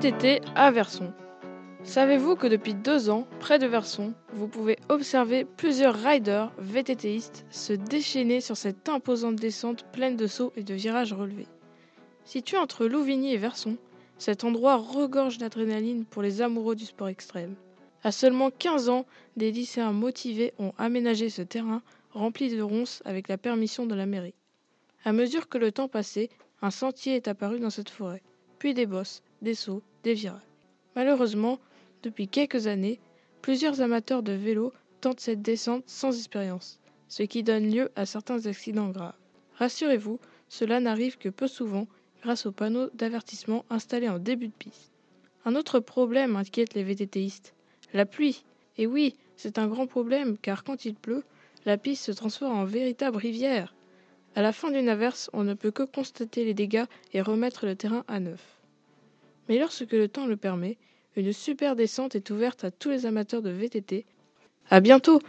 VTT à Verson. Savez-vous que depuis deux ans, près de Verson, vous pouvez observer plusieurs riders VTTistes se déchaîner sur cette imposante descente pleine de sauts et de virages relevés? Situé entre Louvigny et Verson, cet endroit regorge d'adrénaline pour les amoureux du sport extrême. À seulement 15 ans, des lycéens motivés ont aménagé ce terrain rempli de ronces avec la permission de la mairie. À mesure que le temps passait, un sentier est apparu dans cette forêt, puis des bosses, des sauts, des virages. Malheureusement, depuis quelques années, plusieurs amateurs de vélo tentent cette descente sans expérience, ce qui donne lieu à certains accidents graves. Rassurez-vous, cela n'arrive que peu souvent grâce aux panneaux d'avertissement installés en début de piste. Un autre problème inquiète les VTTistes, la pluie. Et oui, c'est un grand problème car quand il pleut, la piste se transforme en véritable rivière. À la fin d'une averse, on ne peut que constater les dégâts et remettre le terrain à neuf. Mais lorsque le temps le permet, une super descente est ouverte à tous les amateurs de VTT. À bientôt